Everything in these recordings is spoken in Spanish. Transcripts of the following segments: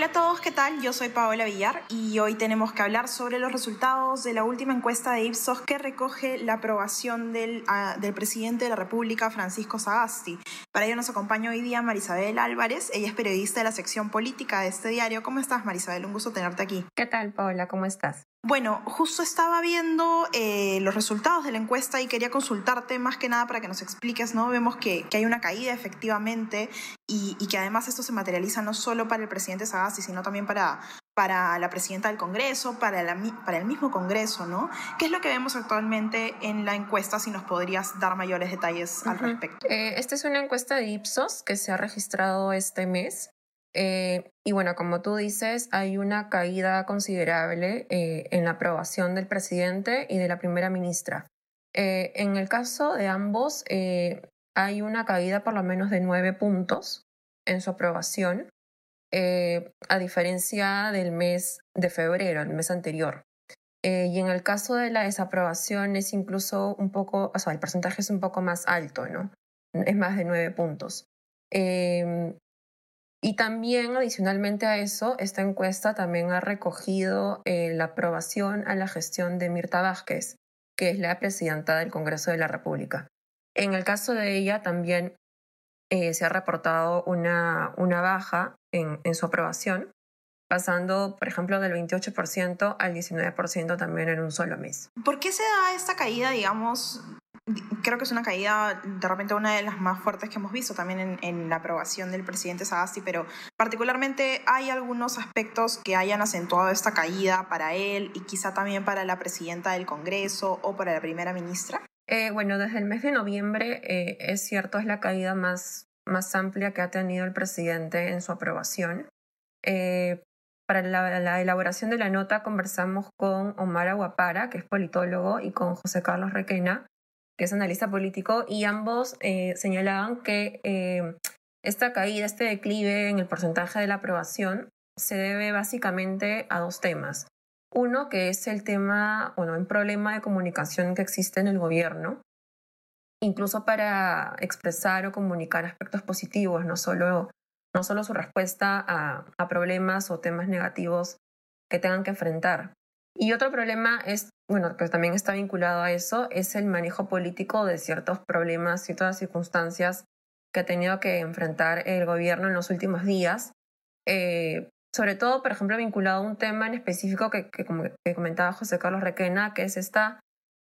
Hola a todos, ¿qué tal? Yo soy Paola Villar y hoy tenemos que hablar sobre los resultados de la última encuesta de Ipsos que recoge la aprobación del, ah, del presidente de la República, Francisco Sagasti. Para ello nos acompaña hoy día Marisabel Álvarez, ella es periodista de la sección política de este diario. ¿Cómo estás, Marisabel? Un gusto tenerte aquí. ¿Qué tal, Paola? ¿Cómo estás? Bueno, justo estaba viendo eh, los resultados de la encuesta y quería consultarte más que nada para que nos expliques, ¿no? Vemos que, que hay una caída efectivamente y, y, que además esto se materializa no solo para el presidente Sagasti, sino también para, para la presidenta del Congreso, para, la, para el mismo Congreso, ¿no? ¿Qué es lo que vemos actualmente en la encuesta? Si nos podrías dar mayores detalles al uh -huh. respecto. Eh, esta es una encuesta de Ipsos que se ha registrado este mes. Eh, y bueno, como tú dices, hay una caída considerable eh, en la aprobación del presidente y de la primera ministra. Eh, en el caso de ambos, eh, hay una caída por lo menos de nueve puntos en su aprobación, eh, a diferencia del mes de febrero, el mes anterior. y en el caso de la desaprobación es incluso un poco, o sea, el porcentaje es un poco más alto, ¿no? Es más de nueve puntos. Y también, adicionalmente a eso, esta encuesta también ha recogido eh, la aprobación a la gestión de Mirta Vázquez, que es la presidenta del Congreso de la República. En el caso de ella también eh, se ha reportado una, una baja en, en, su aprobación, pasando, por ejemplo, del 28% al 19% también en un solo mes. ¿Por qué se da esta caída, digamos, creo que es una caída, de repente una de las más fuertes que hemos visto también en, en, la aprobación del presidente Sagasti, pero particularmente hay algunos aspectos que hayan acentuado esta caída para él y quizá también para la presidenta del Congreso o para la primera ministra. Eh, bueno, desde el mes de noviembre eh, es cierto, es la caída más, más amplia que ha tenido el presidente en su aprobación. Eh, para la, la, elaboración de la nota conversamos con Omar Aguapara, que es politólogo, y con José Carlos Requena, que es analista político, y ambos eh, señalaban que eh, esta caída, este declive en el porcentaje de la aprobación se debe básicamente a dos temas. Uno, que es el tema, bueno, un problema de comunicación que existe en el gobierno, incluso para expresar o comunicar aspectos positivos, no solo, no solo su respuesta a, a problemas o temas negativos que tengan que enfrentar. Y otro problema es, bueno, que también está vinculado a eso, es el manejo político de ciertos problemas, ciertas circunstancias que ha tenido que enfrentar el gobierno en los últimos días. Eh, sobre todo, por ejemplo, vinculado a un tema en específico que, que, que comentaba José Carlos Requena, que es esta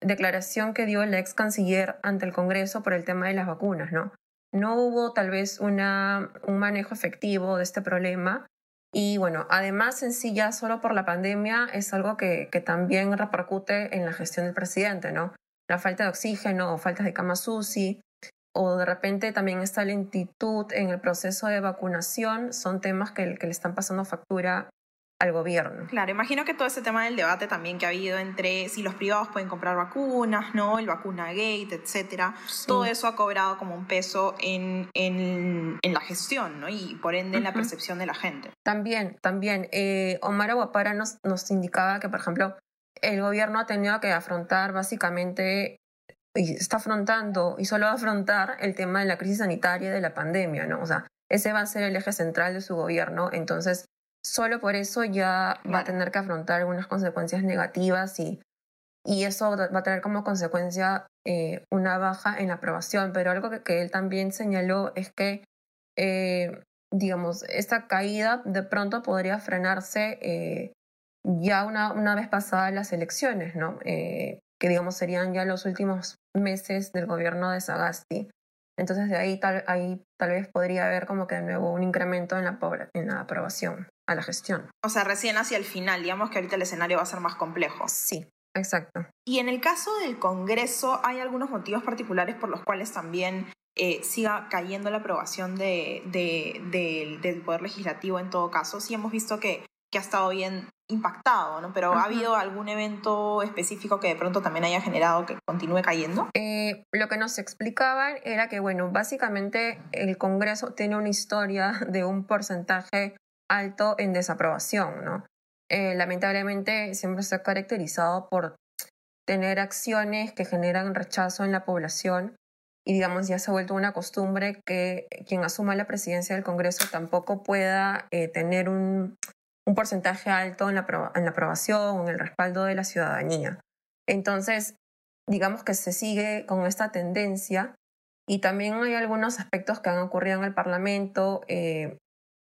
declaración que dio el ex canciller ante el Congreso por el tema de las vacunas, ¿no? No hubo tal vez una, un manejo efectivo de este problema y bueno, además en sí ya solo por la pandemia es algo que, que, también repercute en la gestión del presidente, ¿no? La falta de oxígeno o faltas de camas UCI o de repente también esta lentitud en el proceso de vacunación son temas que, que le están pasando factura al gobierno. Claro, imagino que todo ese tema del debate también que ha habido entre si los privados pueden comprar vacunas, ¿no? El vacuna gate, etcétera. Sí. Todo eso ha cobrado como un peso en, en, en la gestión, ¿no? Y por ende en uh -huh. la percepción de la gente. También, también. Eh, Omar Aguapara nos, nos indicaba que, por ejemplo, el gobierno ha tenido que afrontar básicamente y está afrontando y solo va a afrontar el tema de la crisis sanitaria de la pandemia, ¿no? O sea, ese va a ser el eje central de su gobierno. Entonces, solo por eso ya va a tener que afrontar algunas consecuencias negativas y, y eso va a tener como consecuencia eh, una baja en la aprobación. Pero algo que, que él también señaló es que, eh, digamos, esta caída de pronto podría frenarse eh, ya una, una vez pasadas las elecciones, ¿no? Que digamos serían ya los últimos meses del gobierno de Sagasti. Entonces de ahí tal, ahí tal vez podría haber como que de nuevo un incremento en la, en la aprobación a la gestión. O sea, recién hacia el final, digamos que ahorita el escenario va a ser más complejo. Sí, exacto. Y en el caso del Congreso, ¿hay algunos motivos particulares por los cuales también eh, siga cayendo la aprobación de, de, de, del Poder Legislativo en todo caso? Sí hemos visto que, que ha estado bien impactado, ¿no? Pero ¿ha habido algún evento específico que de pronto también haya generado que continúe cayendo? Eh, lo que nos explicaban era que, bueno, básicamente el Congreso tiene una historia de un porcentaje alto en desaprobación, ¿no? Eh, lamentablemente siempre se ha caracterizado por tener acciones que generan rechazo en la población y digamos ya se ha vuelto una costumbre que quien asuma la presidencia del Congreso tampoco pueda eh, tener un, un, porcentaje alto en la, en la aprobación en el respaldo de la ciudadanía. Entonces, digamos que se sigue con esta tendencia y también hay algunos aspectos que han ocurrido en el Parlamento, eh,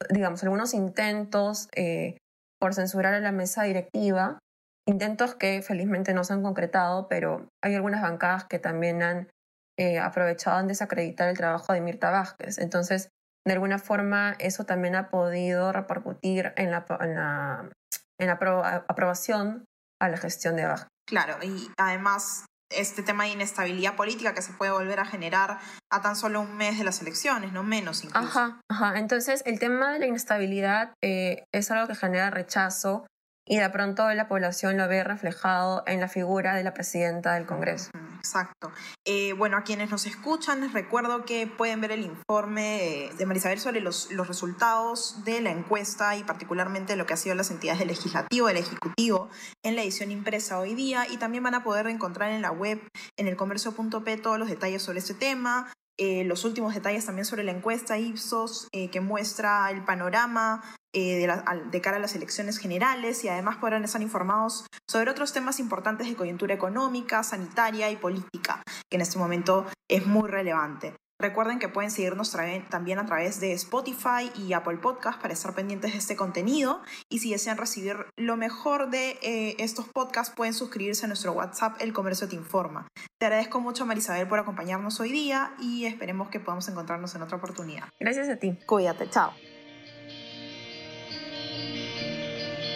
digamos, algunos intentos eh, por censurar a la mesa directiva, intentos que felizmente no se han concretado, pero hay algunas bancadas que también han eh, aprovechado en desacreditar el trabajo de Mirta Vázquez. Entonces, de alguna forma, eso también ha podido repercutir en la, en la, en la aprobación a la gestión de Vázquez. Claro, y además este tema de inestabilidad política que se puede volver a generar a tan solo un mes de las elecciones, no menos incluso. Ajá, ajá. Entonces, el tema de la inestabilidad eh, es algo que genera rechazo y de pronto la población lo ve reflejado en la figura de la presidenta del Congreso. Exacto. Eh, bueno, a quienes nos escuchan, les recuerdo que pueden ver el informe de Marisabel sobre los, los resultados de la encuesta y particularmente lo que ha sido las entidades del legislativo, del ejecutivo, en la edición impresa hoy día y también van a poder encontrar en la web, en el comercio.p, todos los detalles sobre este tema, eh, los últimos detalles también sobre la encuesta Ipsos eh, que muestra el panorama eh, de, de, cara a las elecciones generales y además podrán estar informados sobre otros temas importantes de coyuntura económica, sanitaria y política, que en este momento es muy relevante. Recuerden que pueden seguirnos también a través de Spotify y Apple Podcast para estar pendientes de este contenido. Y si desean recibir lo mejor de eh, estos podcasts, pueden suscribirse a nuestro WhatsApp El Comercio Te Informa. Te agradezco mucho, Marisabel, por acompañarnos hoy día y esperemos que podamos encontrarnos en otra oportunidad. Gracias a ti. Cuídate, chao.